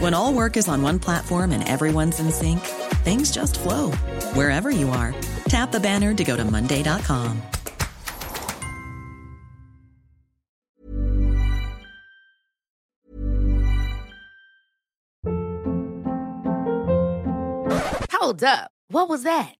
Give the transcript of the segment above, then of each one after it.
When all work is on one platform and everyone's in sync, things just flow wherever you are. Tap the banner to go to Monday.com. Hold up. What was that?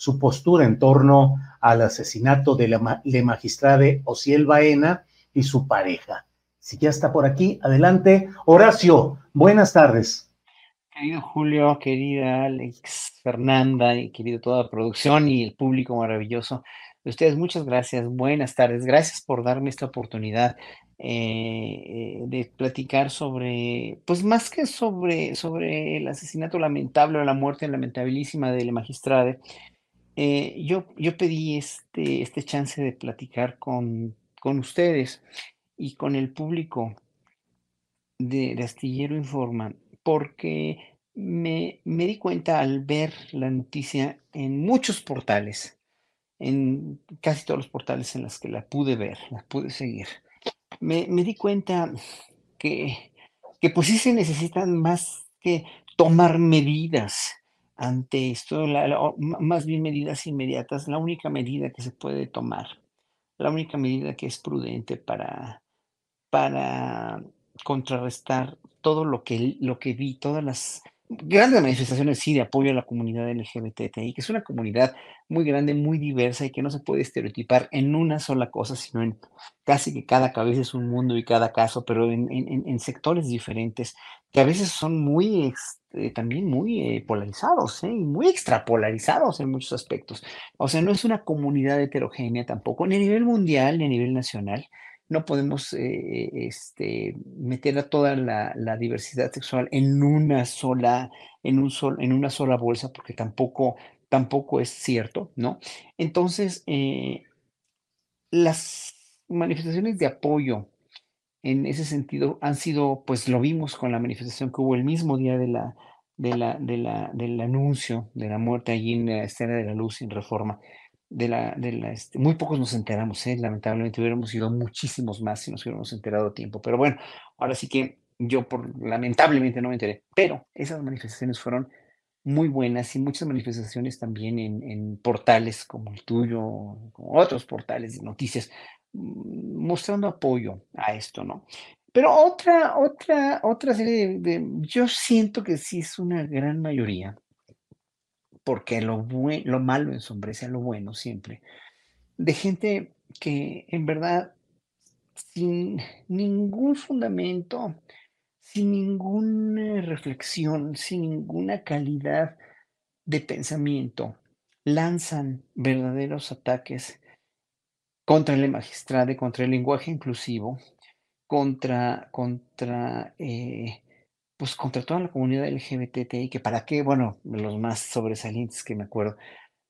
su postura en torno al asesinato de la le magistrada Ociel Baena y su pareja. Si ya está por aquí, adelante. Horacio, buenas tardes. Querido Julio, querida Alex, Fernanda y querido toda la producción y el público maravilloso. Ustedes, muchas gracias. Buenas tardes. Gracias por darme esta oportunidad eh, de platicar sobre, pues más que sobre, sobre el asesinato lamentable o la muerte lamentabilísima de la magistrada, eh, yo, yo pedí este, este chance de platicar con, con ustedes y con el público de, de Astillero Informa, porque me, me di cuenta al ver la noticia en muchos portales, en casi todos los portales en los que la pude ver, la pude seguir, me, me di cuenta que, que pues sí se necesitan más que tomar medidas ante esto, más bien medidas inmediatas, la única medida que se puede tomar, la única medida que es prudente para, para contrarrestar todo lo que, lo que vi, todas las grandes manifestaciones, sí, de apoyo a la comunidad LGBTI, que es una comunidad muy grande, muy diversa y que no se puede estereotipar en una sola cosa, sino en casi que cada cabeza es un mundo y cada caso, pero en sectores diferentes, que a veces son muy, este, también muy eh, polarizados, ¿eh? y muy extrapolarizados en muchos aspectos. O sea, no es una comunidad heterogénea tampoco, ni a nivel mundial, ni a nivel nacional no podemos eh, este, meter a toda la, diversidad sexual en una sola, en, un sol, en una sola bolsa, porque tampoco, tampoco es cierto, ¿no? Entonces, las manifestaciones de apoyo en ese sentido han sido, pues lo vimos con la manifestación que hubo el mismo día de la, de la, de la, del anuncio de la muerte allí en la escena de la luz en reforma de la, de la este, muy pocos nos enteramos, ¿eh? lamentablemente hubiéramos sido muchísimos más si nos hubiéramos enterado a tiempo, pero bueno, ahora sí que yo por, lamentablemente no me enteré, pero esas manifestaciones fueron muy buenas y muchas manifestaciones también en, en portales como el tuyo, como otros portales de noticias, mostrando apoyo a esto, ¿no? Pero otra, otra, otra serie de, yo siento que sí es una gran mayoría, porque lo, lo malo ensombrece a lo bueno siempre, de gente que en verdad sin ningún fundamento, sin ninguna reflexión, sin ninguna calidad de pensamiento, lanzan verdaderos ataques contra el magistrado, contra el lenguaje inclusivo, contra, contra, eh, pues contra toda la comunidad LGBTI, que para qué, bueno, los más sobresalientes que me acuerdo,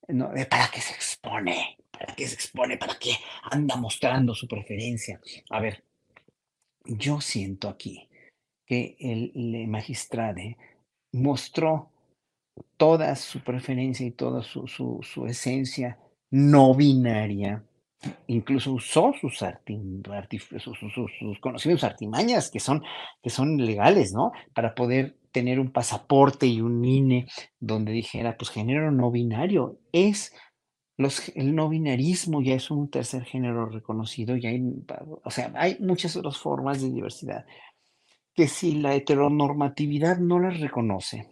no, ¿para qué se expone? ¿Para qué se expone? ¿Para qué anda mostrando su preferencia? A ver, yo siento aquí que el, el magistrado mostró toda su preferencia y toda su, su, su esencia no binaria incluso usó sus, sus, conocimientos artimañas que son, que son legales, ¿no? Para poder tener un pasaporte y un INE donde dijera, pues género no binario es los, el no binarismo ya es un tercer género reconocido, y hay, o sea, hay muchas otras formas de diversidad que si la heteronormatividad no las reconoce,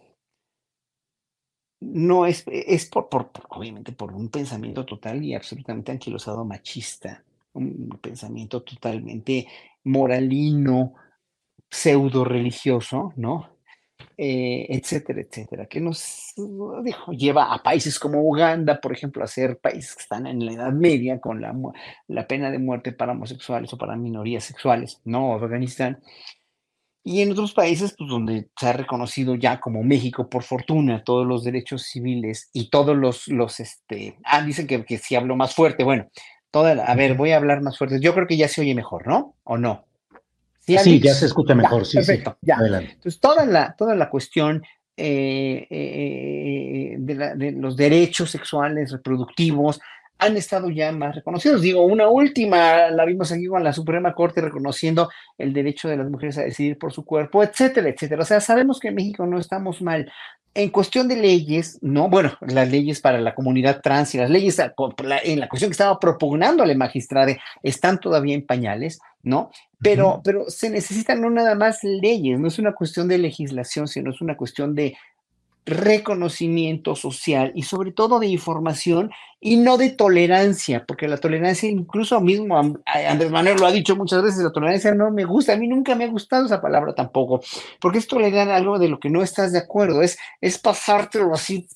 no es, es por, por, obviamente por un pensamiento total y absolutamente anquilosado machista, un pensamiento totalmente moralino, pseudo religioso, ¿no? Eh, etcétera, etcétera, que nos dijo, lleva a países como Uganda, por ejemplo, a ser países que están en la Edad Media con la, la pena de muerte para homosexuales o para minorías sexuales, ¿no? Afganistán, y en otros países, pues donde se ha reconocido ya como México, por fortuna, todos los derechos civiles y todos los, los este, ah, dicen que, que si hablo más fuerte, bueno, toda a ver, voy a hablar más fuerte. Yo creo que ya se oye mejor, ¿no? ¿O no? Sí, ya se escucha mejor, sí, perfecto, Ya. Entonces, toda la, toda la cuestión eh, eh, de, de, los derechos sexuales reproductivos han estado ya más reconocidos. Digo, una última, la vimos aquí con la Suprema Corte reconociendo el derecho de las mujeres a decidir por su cuerpo, etcétera, etcétera. O sea, sabemos que en México no estamos mal. En cuestión de leyes, no, bueno, las leyes para la comunidad trans y las leyes en la cuestión que estaba propugnando la magistrada están todavía en pañales, ¿no? Pero, pero se necesitan no nada más leyes, no es una cuestión de legislación, sino es una cuestión de reconocimiento social y sobre todo de información y no de tolerancia, porque la tolerancia incluso mismo Andrés Manuel lo ha dicho muchas veces, la tolerancia no me gusta, a mí nunca me ha gustado esa palabra tampoco, porque es tolerar algo de lo que no estás de acuerdo, es, es pasártelo así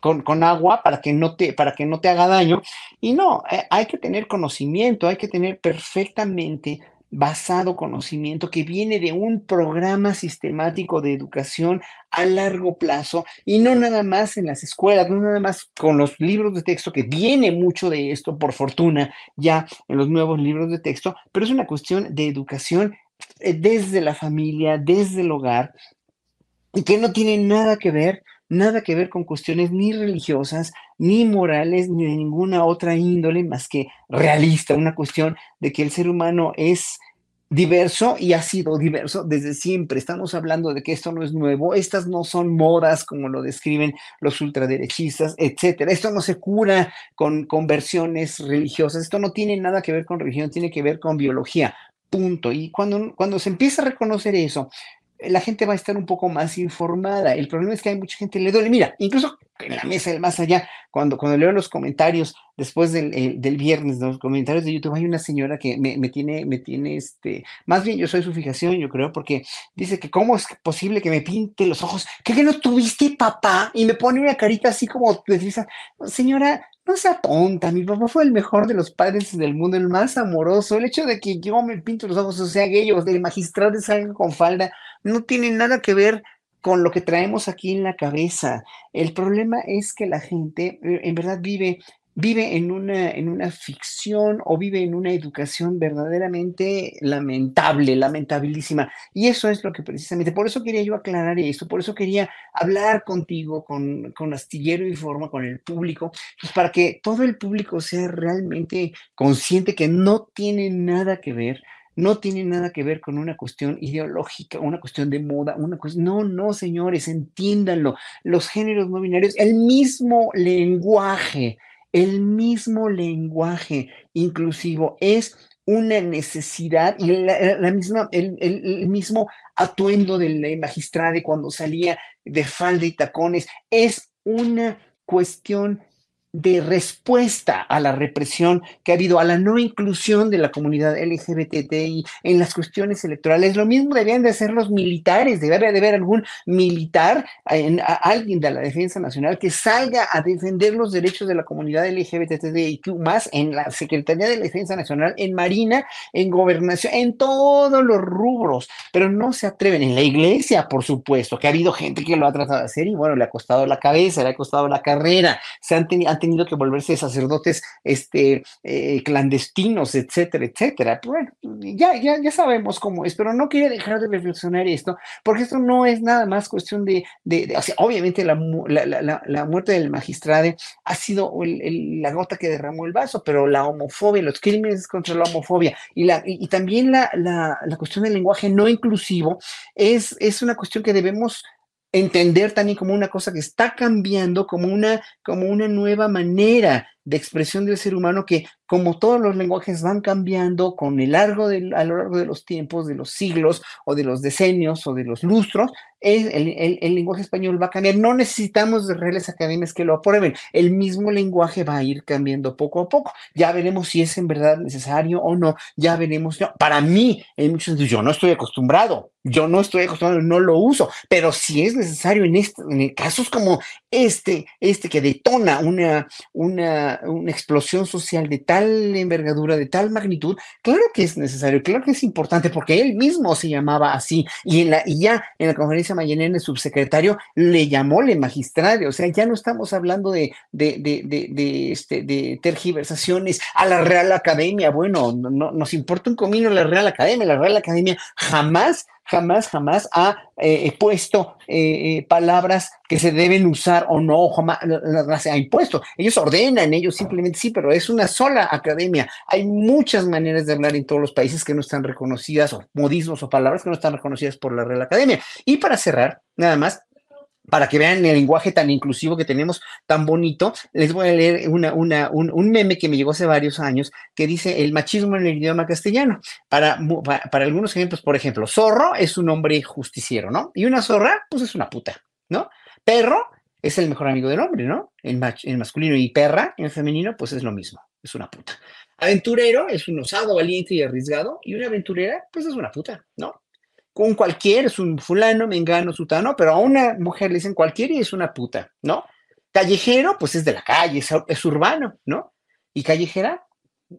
con, con, agua para que, no te, para que no te haga daño. Y no, eh, hay que tener conocimiento, hay que tener perfectamente basado conocimiento que viene de un programa sistemático de educación a largo plazo y no nada más en las escuelas, no nada más con los libros de texto, que viene mucho de esto, por fortuna, ya en los nuevos libros de texto, pero es una cuestión de educación eh, desde la familia, desde el hogar, y que no tiene nada que ver nada que ver con cuestiones ni religiosas, ni morales, ni de ninguna otra índole más que realista, una cuestión de que el ser humano es diverso y ha sido diverso desde siempre. Estamos hablando de que esto no es nuevo, estas no son modas como lo describen los ultraderechistas, etcétera. Esto no se cura con conversiones religiosas, esto no tiene nada que ver con religión, tiene que ver con biología. Punto. Y cuando, cuando se empieza a reconocer eso, la gente va a estar un poco más informada. El problema es que hay mucha gente que le duele. Mira, incluso en la mesa del más allá, cuando, cuando leo los comentarios después del, eh, del viernes, los comentarios de YouTube, hay una señora que me, me, tiene, me tiene este, más bien yo soy su fijación, yo creo, porque dice que cómo es posible que me pinte los ojos, que, no tuviste papá, y me pone una carita así como, señora, no sea tonta, mi papá fue el mejor de los padres del mundo, el más amoroso. El hecho de que yo me pinto los ojos, o sea, gay o del magistrado salga con falda, no tiene nada que ver con lo que traemos aquí en la cabeza. El problema es que la gente eh, en verdad vive vive en una, en una ficción o vive en una educación verdaderamente lamentable, lamentabilísima. Y eso es lo que precisamente, por eso quería yo aclarar esto, por eso quería hablar contigo, con, con Astillero Informa, con el público, pues para que todo el público sea realmente consciente que no tiene nada que ver no tiene nada que ver con una cuestión ideológica, una cuestión de moda, una cuestión, no, no, señores, entiéndanlo, los géneros no binarios, el mismo lenguaje el mismo lenguaje inclusivo es una necesidad y la, misma, el, mismo atuendo del magistrado cuando salía de falda y tacones es una cuestión de respuesta a la represión que ha habido, a la no inclusión de la comunidad LGBTI en las cuestiones electorales. Lo mismo deberían de hacer los militares, debería de haber algún militar, en, alguien de la Defensa Nacional que salga a defender los derechos de la comunidad LGBTI más en la Secretaría de la Defensa Nacional, en Marina, en Gobernación, en todos los rubros, pero no se atreven. En la iglesia, por supuesto, que ha habido gente que lo ha tratado de hacer y bueno, le ha costado la cabeza, le ha costado la carrera, se han, han tenido que volverse sacerdotes este, eh, clandestinos, etcétera, etcétera. Bueno, ya, ya, ya sabemos cómo es, pero no quería dejar de reflexionar esto, porque esto no es nada más cuestión de, de, o sea, obviamente la, la, muerte del magistrado ha sido la gota que derramó el vaso, pero la homofobia, los crímenes contra la homofobia y, la, y, también la, la, cuestión del lenguaje no inclusivo es, es una cuestión que debemos entender también como una cosa que está cambiando, como una, como una nueva manera de expresión del ser humano que, como todos los lenguajes van cambiando con el largo de, a lo largo de los tiempos, de los siglos o de los decenios o de los lustros, el, el, lenguaje español va a cambiar. No necesitamos de reales academias que lo aprueben. El mismo lenguaje va a ir cambiando poco a poco. Ya veremos si es en verdad necesario o no. Ya veremos. Para mí, en muchos sentidos, yo no estoy acostumbrado. Yo no estoy acostumbrado, no lo uso. Pero si es necesario en, este, en casos como este, este que detona una, una, una explosión social de tal envergadura, de tal magnitud, claro que es necesario, claro que es importante, porque él mismo se llamaba así. Y, en la, y ya en la conferencia Mañana el subsecretario, le llamó le magistrado, o sea, ya no estamos hablando de, de, de, de, este, de tergiversaciones a la Real Academia, bueno, no, nos importa un comino la Real Academia, la Real Academia jamás jamás, jamás ha eh, puesto eh, eh, palabras que se deben usar o no, jamás las ha impuesto. Ellos ordenan, ellos simplemente sí, pero es una sola academia. Hay muchas maneras de hablar en todos los países que no están reconocidas, o modismos o palabras que no están reconocidas por la Real Academia. Y para cerrar, nada más, para que vean el lenguaje tan inclusivo que tenemos, tan bonito, les voy a leer una, un, meme que me llegó hace varios años que dice el machismo en el idioma castellano. Para, para, algunos ejemplos, por ejemplo, zorro es un hombre justiciero, ¿no? Y una zorra, pues es una puta, ¿no? Perro es el mejor amigo del hombre, ¿no? En, en masculino y perra en femenino, pues es lo mismo, es una puta. Aventurero es un osado, valiente y arriesgado, y una aventurera, pues es una puta, ¿no? Un cualquier, es un fulano, mengano, sutano, pero a una mujer le dicen cualquier y es una puta, ¿no? Callejero, pues es de la calle, es, urbano, ¿no? Y callejera,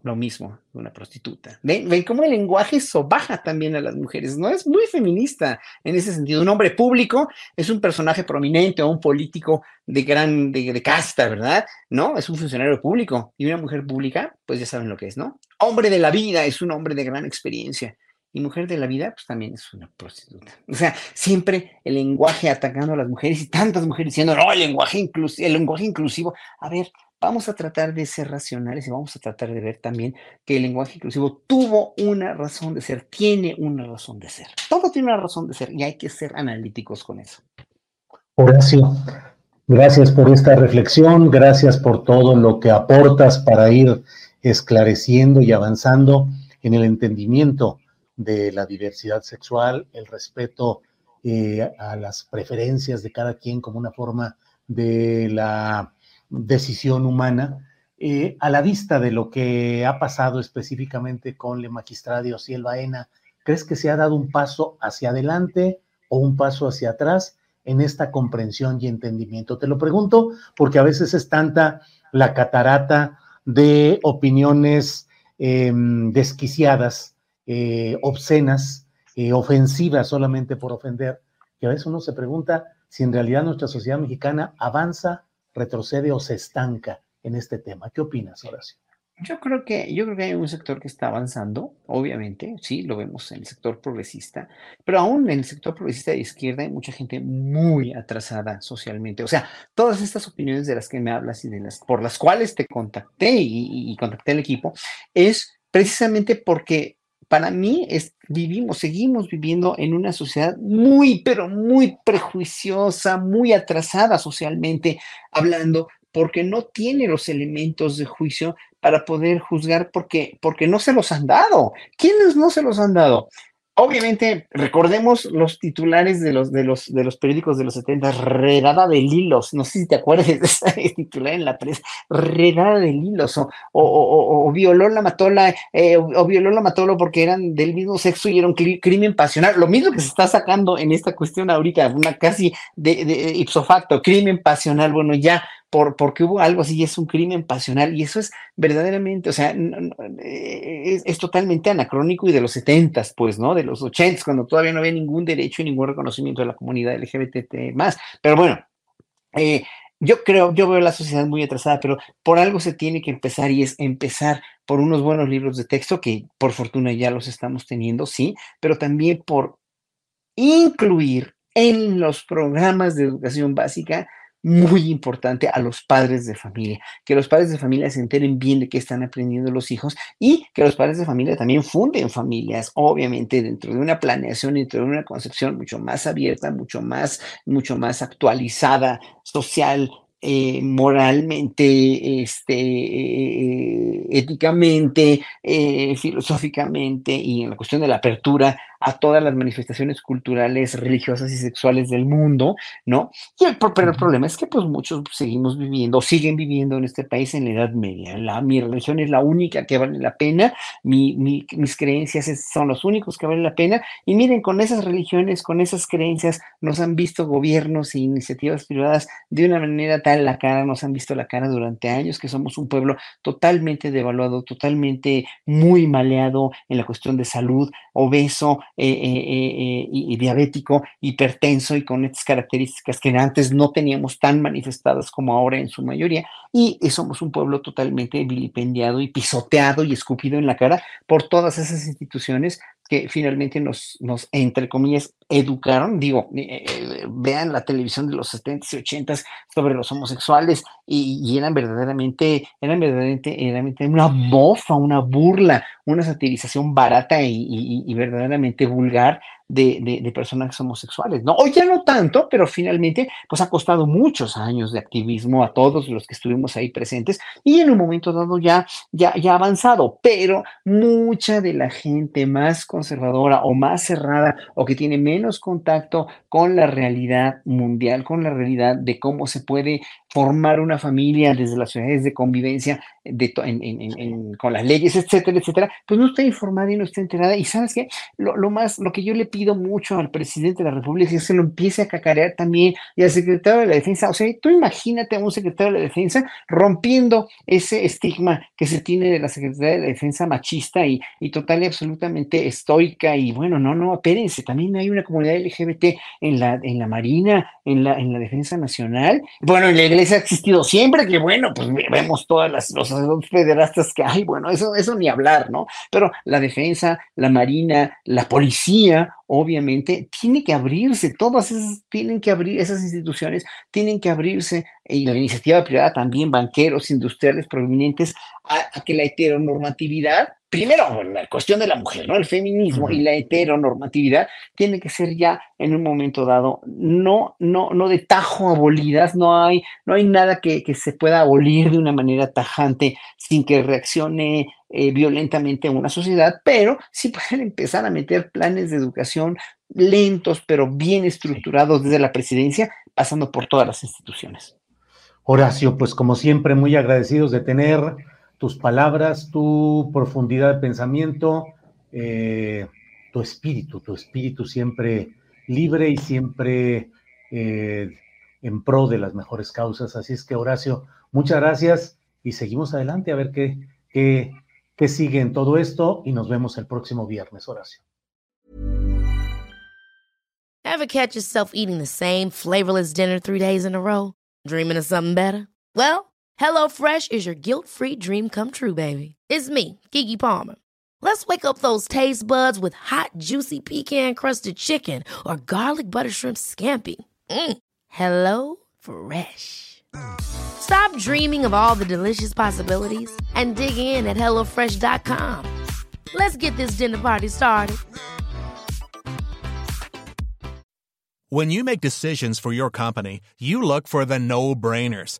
lo mismo, una prostituta. ¿Ven, ¿Ven cómo el lenguaje sobaja también a las mujeres? No es muy feminista en ese sentido. Un hombre público es un personaje prominente o un político de gran, de casta, ¿verdad? No, es un funcionario público. Y una mujer pública, pues ya saben lo que es, ¿no? Hombre de la vida es un hombre de gran experiencia y mujer de la vida, pues también es una prostituta. O sea, siempre el lenguaje atacando a las mujeres y tantas mujeres diciendo, no, el lenguaje, inclusivo, el lenguaje inclusivo. A ver, vamos a tratar de ser racionales y vamos a tratar de ver también que el lenguaje inclusivo tuvo una razón de ser, tiene una razón de ser. Todo tiene una razón de ser y hay que ser analíticos con eso. Horacio, gracias por esta reflexión, gracias por todo lo que aportas para ir esclareciendo y avanzando en el entendimiento de la diversidad sexual, el respeto eh, a las preferencias de cada quien como una forma de la decisión humana, eh, a la vista de lo que ha pasado específicamente con el magistrado Ociel Baena, ¿crees que se ha dado un paso hacia adelante o un paso hacia atrás en esta comprensión y entendimiento? Te lo pregunto porque a veces es tanta la catarata de opiniones em, desquiciadas eh, obscenas, eh, ofensivas solamente por ofender, que a veces uno se pregunta si en realidad nuestra sociedad mexicana avanza, retrocede o se estanca en este tema. ¿Qué opinas, Horacio? Yo creo que, yo creo que hay un sector que está avanzando, obviamente, sí, lo vemos en el sector progresista, pero aún en el sector progresista de izquierda hay mucha gente muy atrasada socialmente. O sea, todas estas opiniones de las que me hablas y de las por las cuales te contacté y, y contacté al equipo, es precisamente porque para mí es, vivimos, seguimos viviendo en una sociedad muy, pero muy prejuiciosa, muy atrasada socialmente hablando, porque no tiene los elementos de juicio para poder juzgar porque, porque no se los han dado. ¿Quiénes no se los han dado? Obviamente, recordemos los titulares de los, de los, de los periódicos de los 70, redada de hilos, no sé si te acuerdas de esa titular en la prensa, redada de hilos, o, o, o, violó la mató la, eh, o, violó la mató porque eran del mismo sexo y era un crimen pasional, lo mismo que se está sacando en esta cuestión ahorita, una casi de, de ipso facto, crimen pasional, bueno, ya por, porque hubo algo así, es un crimen pasional y eso es verdaderamente, o sea, es, es, totalmente anacrónico y de los setentas, pues, ¿no? De los ochentas, cuando todavía no había ningún derecho y ningún reconocimiento de la comunidad LGBT más. Pero bueno, eh, yo creo, yo veo la sociedad muy atrasada, pero por algo se tiene que empezar y es empezar por unos buenos libros de texto, que por fortuna ya los estamos teniendo, sí, pero también por incluir en los programas de educación básica muy importante a los padres de familia, que los padres de familia se enteren bien de qué están aprendiendo los hijos y que los padres de familia también funden familias, obviamente dentro de una planeación, dentro de una concepción mucho más abierta, mucho más, mucho más actualizada, social, eh, moralmente, este, eh, éticamente, eh, filosóficamente y en la cuestión de la apertura a todas las manifestaciones culturales, religiosas y sexuales del mundo, ¿no? Y el, pero el problema es que pues muchos seguimos viviendo, siguen viviendo en este país en la Edad Media. La, mi religión es la única que vale la pena, mi, mis creencias son los únicos que valen la pena. Y miren, con esas religiones, con esas creencias, nos han visto gobiernos e iniciativas privadas de una manera tal la cara, nos han visto la cara durante años, que somos un pueblo totalmente devaluado, totalmente muy maleado en la cuestión de salud, obeso, eh, eh, eh, y, diabético, hipertenso y con estas características que antes no teníamos tan manifestadas como ahora en su mayoría. Y somos un pueblo totalmente vilipendiado y pisoteado y escupido en la cara por todas esas instituciones que finalmente nos, nos entre comillas, educaron. Digo, eh, eh, vean la televisión de los 70s y 80s sobre los homosexuales y, eran verdaderamente, eran verdaderamente, una mofa, una burla, una satirización barata y verdaderamente vulgar de, de, personajes homosexuales, ¿no? Hoy ya no tanto, pero finalmente, pues ha costado muchos años de activismo a todos los que estuvimos ahí presentes y en un momento dado ya, ya, ya avanzado, pero mucha de la gente más conservadora o más cerrada o que tiene menos contacto con la realidad mundial, con la realidad de cómo se puede formar una familia desde las ciudades de convivencia de con las leyes, etcétera, etcétera, pues no está informada y no está enterada. Y sabes qué, lo, lo, más, lo que yo le pido mucho al presidente de la República es que lo empiece a cacarear también y al secretario de la Defensa. O sea, tú imagínate a un secretario de la Defensa rompiendo ese estigma que se tiene de la Secretaría de la Defensa machista y, y total y absolutamente estoica. Y bueno, no, no, espérense, también hay una comunidad LGBT en la, en la Marina, en la, en la Defensa Nacional. Bueno, en la iglesia ha existido siempre, que bueno, pues vemos todas las los federastas que hay, bueno, eso, eso ni hablar, ¿no? Pero la defensa, la marina, la policía, obviamente, tiene que abrirse, todas esas tienen que abrir, esas instituciones tienen que abrirse, y la iniciativa privada también, banqueros, industriales provenientes, a, que la heteronormatividad primero, la cuestión de la mujer, ¿no? El feminismo y la heteronormatividad tiene que ser ya en un momento dado, no, no, no de tajo abolidas, no hay, no hay nada que, que se pueda abolir de una manera tajante sin que reaccione eh, violentamente una sociedad, pero sí pueden empezar a meter planes de educación lentos, pero bien estructurados desde la presidencia, pasando por todas las instituciones. Horacio, pues como siempre, muy agradecidos de tener tus palabras, tu profundidad de pensamiento, eh, tu espíritu, tu espíritu siempre libre y siempre eh, en pro de las mejores causas. Así es que, Horacio, muchas gracias y seguimos adelante a ver qué, qué, qué sigue en todo esto y nos vemos el próximo viernes, Horacio. Ever catch yourself eating the same flavorless dinner three days in a row? Dreaming of something better? Well, HelloFresh is your guilt-free dream come true, baby. It's me, Kiki Palmer. Let's wake up those taste buds with hot, juicy pecan-crusted chicken or garlic butter shrimp scampi. Mm. Hello Fresh. Stop dreaming of all the delicious possibilities and dig in at HelloFresh.com. Let's get this dinner party started. When you make decisions for your company, you look for the no brainers.